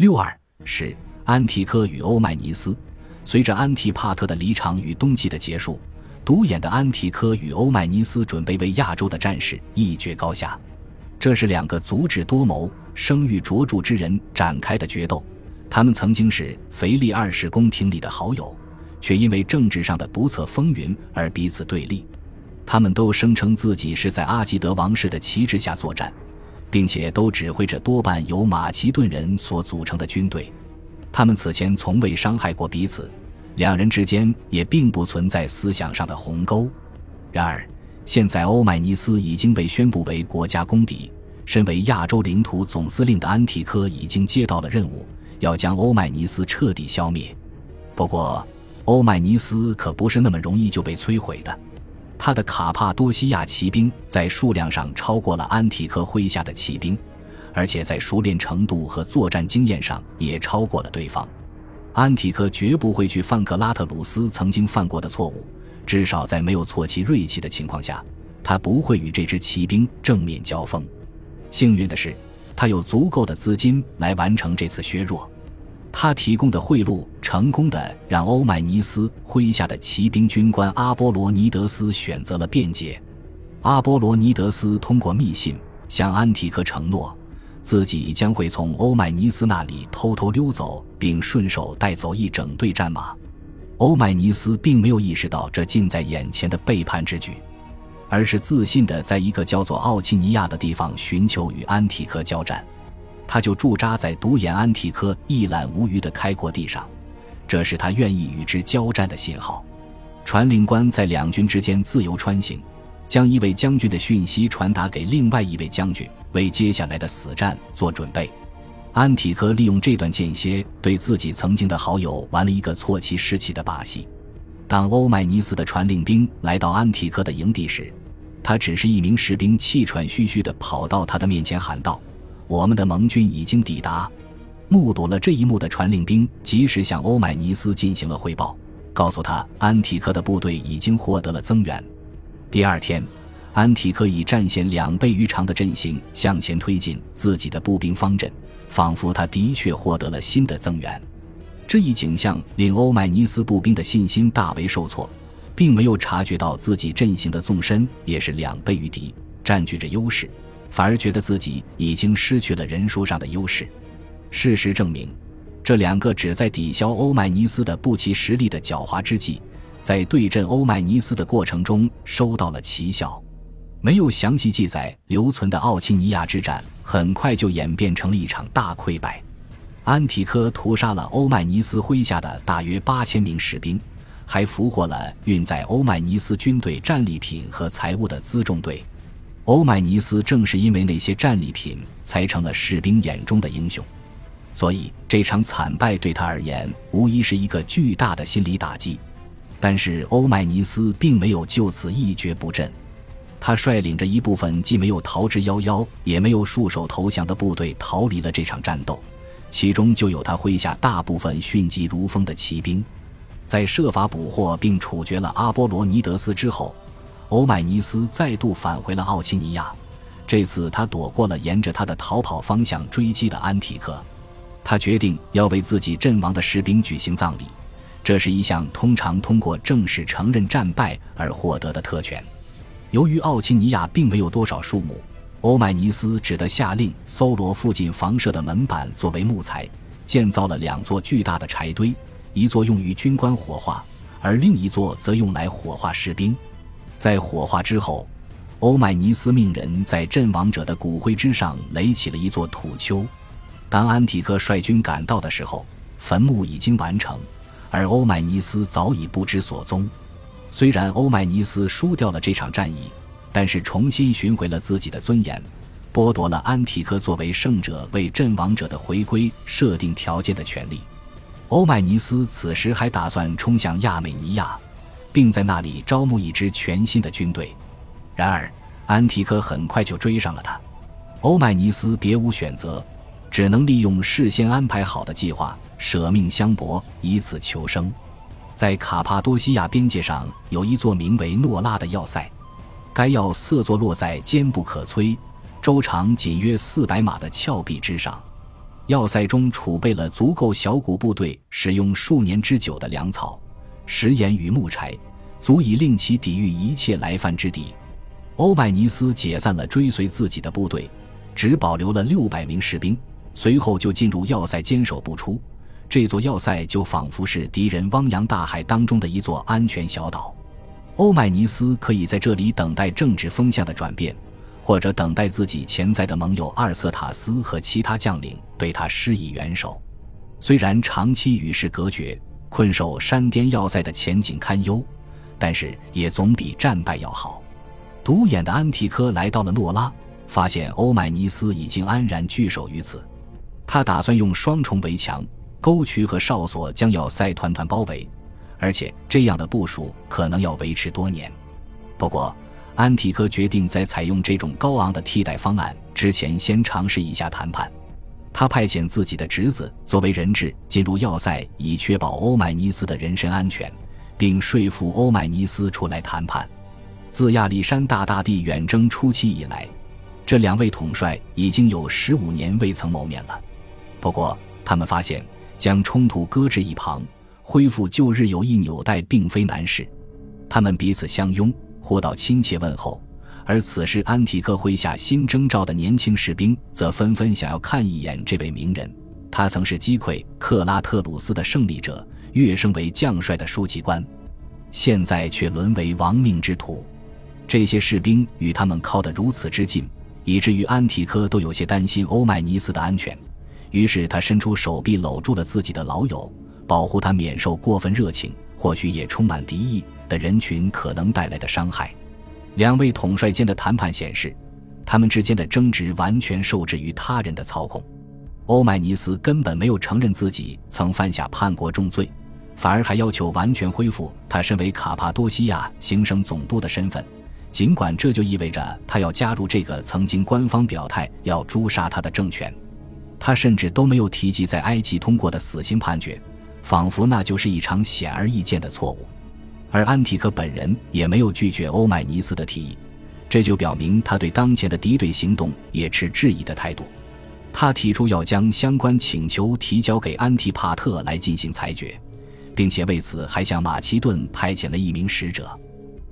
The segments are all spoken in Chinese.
六二是安提柯与欧迈尼斯。随着安提帕特的离场与冬季的结束，独眼的安提柯与欧迈尼斯准备为亚洲的战士一决高下。这是两个足智多谋、声誉卓著之人展开的决斗。他们曾经是腓力二世宫廷里的好友，却因为政治上的不测风云而彼此对立。他们都声称自己是在阿基德王室的旗帜下作战，并且都指挥着多半由马其顿人所组成的军队。他们此前从未伤害过彼此，两人之间也并不存在思想上的鸿沟。然而，现在欧迈尼斯已经被宣布为国家公敌，身为亚洲领土总司令的安提柯已经接到了任务，要将欧迈尼斯彻底消灭。不过，欧迈尼斯可不是那么容易就被摧毁的。他的卡帕多西亚骑兵在数量上超过了安提柯麾下的骑兵。而且在熟练程度和作战经验上也超过了对方。安提柯绝不会去犯克拉特鲁斯曾经犯过的错误，至少在没有挫其锐气的情况下，他不会与这支骑兵正面交锋。幸运的是，他有足够的资金来完成这次削弱。他提供的贿赂成功的让欧迈尼斯麾下的骑兵军官阿波罗尼德斯选择了辩解。阿波罗尼德斯通过密信向安提柯承诺。自己将会从欧迈尼斯那里偷偷溜走，并顺手带走一整队战马。欧迈尼斯并没有意识到这近在眼前的背叛之举，而是自信地在一个叫做奥契尼亚的地方寻求与安提柯交战。他就驻扎在独眼安提柯一览无余的开阔地上，这是他愿意与之交战的信号。传令官在两军之间自由穿行。将一位将军的讯息传达给另外一位将军，为接下来的死战做准备。安提柯利用这段间歇，对自己曾经的好友玩了一个错其士气的把戏。当欧迈尼斯的传令兵来到安提柯的营地时，他只是一名士兵，气喘吁吁地跑到他的面前喊道：“我们的盟军已经抵达。”目睹了这一幕的传令兵及时向欧迈尼斯进行了汇报，告诉他安提克的部队已经获得了增援。第二天，安提克以战线两倍于长的阵型向前推进自己的步兵方阵，仿佛他的确获得了新的增援。这一景象令欧迈尼斯步兵的信心大为受挫，并没有察觉到自己阵型的纵深也是两倍于敌，占据着优势，反而觉得自己已经失去了人数上的优势。事实证明，这两个旨在抵消欧迈尼斯的不齐实力的狡猾之计。在对阵欧迈尼斯的过程中收到了奇效，没有详细记载留存的奥契尼亚之战很快就演变成了一场大溃败。安提柯屠杀了欧迈尼斯麾下的大约八千名士兵，还俘获了运载欧迈尼斯军队战利品和财物的辎重队。欧迈尼斯正是因为那些战利品才成了士兵眼中的英雄，所以这场惨败对他而言无疑是一个巨大的心理打击。但是欧迈尼斯并没有就此一蹶不振，他率领着一部分既没有逃之夭夭，也没有束手投降的部队逃离了这场战斗，其中就有他麾下大部分迅疾如风的骑兵。在设法捕获并处决了阿波罗尼德斯之后，欧迈尼斯再度返回了奥契尼亚，这次他躲过了沿着他的逃跑方向追击的安提克，他决定要为自己阵亡的士兵举行葬礼。这是一项通常通过正式承认战败而获得的特权。由于奥契尼亚并没有多少树木，欧迈尼斯只得下令搜罗附近房舍的门板作为木材，建造了两座巨大的柴堆，一座用于军官火化，而另一座则用来火化士兵。在火化之后，欧迈尼斯命人在阵亡者的骨灰之上垒起了一座土丘。当安提克率军赶到的时候，坟墓已经完成。而欧迈尼斯早已不知所踪。虽然欧迈尼斯输掉了这场战役，但是重新寻回了自己的尊严，剥夺了安提克作为胜者为阵亡者的回归设定条件的权利。欧迈尼斯此时还打算冲向亚美尼亚，并在那里招募一支全新的军队。然而，安提柯很快就追上了他。欧迈尼斯别无选择。只能利用事先安排好的计划，舍命相搏，以此求生。在卡帕多西亚边界上有一座名为诺拉的要塞，该要塞坐落在坚不可摧、周长仅约四百码的峭壁之上。要塞中储备了足够小股部队使用数年之久的粮草、食盐与木柴，足以令其抵御一切来犯之敌。欧迈尼斯解散了追随自己的部队，只保留了六百名士兵，随后就进入要塞坚守不出。这座要塞就仿佛是敌人汪洋大海当中的一座安全小岛。欧迈尼斯可以在这里等待政治风向的转变，或者等待自己潜在的盟友阿尔瑟塔斯和其他将领对他施以援手。虽然长期与世隔绝，困守山巅要塞的前景堪忧，但是也总比战败要好。独眼的安提柯来到了诺拉，发现欧迈尼斯已经安然据守于此。他打算用双重围墙。沟渠和哨所将要塞团团包围，而且这样的部署可能要维持多年。不过，安提柯决定在采用这种高昂的替代方案之前，先尝试一下谈判。他派遣自己的侄子作为人质进入要塞，以确保欧迈尼斯的人身安全，并说服欧迈尼斯出来谈判。自亚历山大大帝远征初期以来，这两位统帅已经有十五年未曾谋面了。不过，他们发现。将冲突搁置一旁，恢复旧日友谊纽带并非难事。他们彼此相拥，互道亲切问候。而此时，安提柯麾下新征召的年轻士兵则纷纷想要看一眼这位名人。他曾是击溃克拉特鲁斯的胜利者，跃升为将帅的书记官，现在却沦为亡命之徒。这些士兵与他们靠得如此之近，以至于安提柯都有些担心欧迈尼斯的安全。于是他伸出手臂搂住了自己的老友，保护他免受过分热情、或许也充满敌意的人群可能带来的伤害。两位统帅间的谈判显示，他们之间的争执完全受制于他人的操控。欧迈尼斯根本没有承认自己曾犯下叛国重罪，反而还要求完全恢复他身为卡帕多西亚行省总督的身份，尽管这就意味着他要加入这个曾经官方表态要诛杀他的政权。他甚至都没有提及在埃及通过的死刑判决，仿佛那就是一场显而易见的错误。而安提克本人也没有拒绝欧迈尼斯的提议，这就表明他对当前的敌对行动也持质疑的态度。他提出要将相关请求提交给安提帕特来进行裁决，并且为此还向马其顿派遣了一名使者。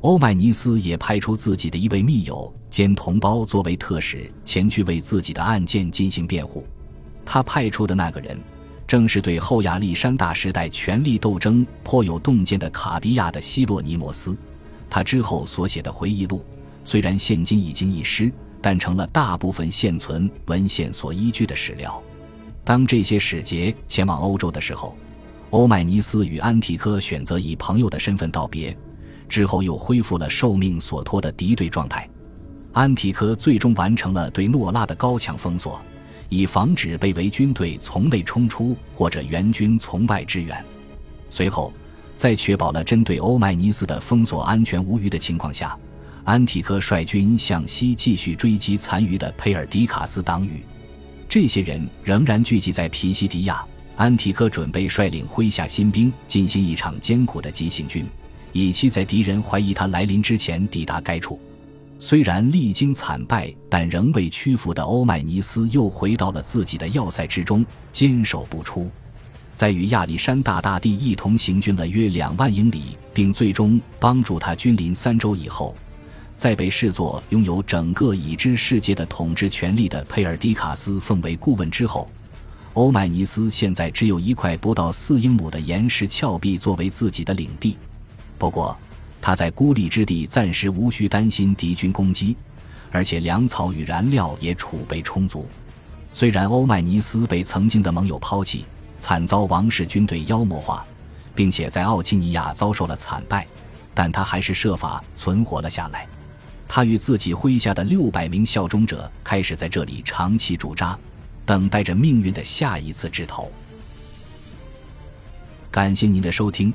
欧迈尼斯也派出自己的一位密友兼同胞作为特使前去为自己的案件进行辩护。他派出的那个人，正是对后亚历山大时代权力斗争颇有洞见的卡迪亚的希洛尼摩斯。他之后所写的回忆录，虽然现今已经遗失，但成了大部分现存文献所依据的史料。当这些使节前往欧洲的时候，欧迈尼斯与安提柯选择以朋友的身份道别，之后又恢复了受命所托的敌对状态。安提柯最终完成了对诺拉的高墙封锁。以防止被围军队从内冲出或者援军从外支援。随后，在确保了针对欧迈尼斯的封锁安全无虞的情况下，安提柯率军向西继续追击残余的佩尔迪卡斯党羽。这些人仍然聚集在皮西迪亚。安提柯准备率领麾下新兵进行一场艰苦的急行军，以期在敌人怀疑他来临之前抵达该处。虽然历经惨败，但仍未屈服的欧迈尼斯又回到了自己的要塞之中，坚守不出。在与亚历山大大帝一同行军了约两万英里，并最终帮助他君临三周以后，在被视作拥有整个已知世界的统治权力的佩尔迪卡斯奉为顾问之后，欧迈尼斯现在只有一块不到四英亩的岩石峭壁作为自己的领地。不过，他在孤立之地暂时无需担心敌军攻击，而且粮草与燃料也储备充足。虽然欧迈尼斯被曾经的盟友抛弃，惨遭王室军队妖魔化，并且在奥基尼亚遭受了惨败，但他还是设法存活了下来。他与自己麾下的六百名效忠者开始在这里长期驻扎，等待着命运的下一次枝头。感谢您的收听。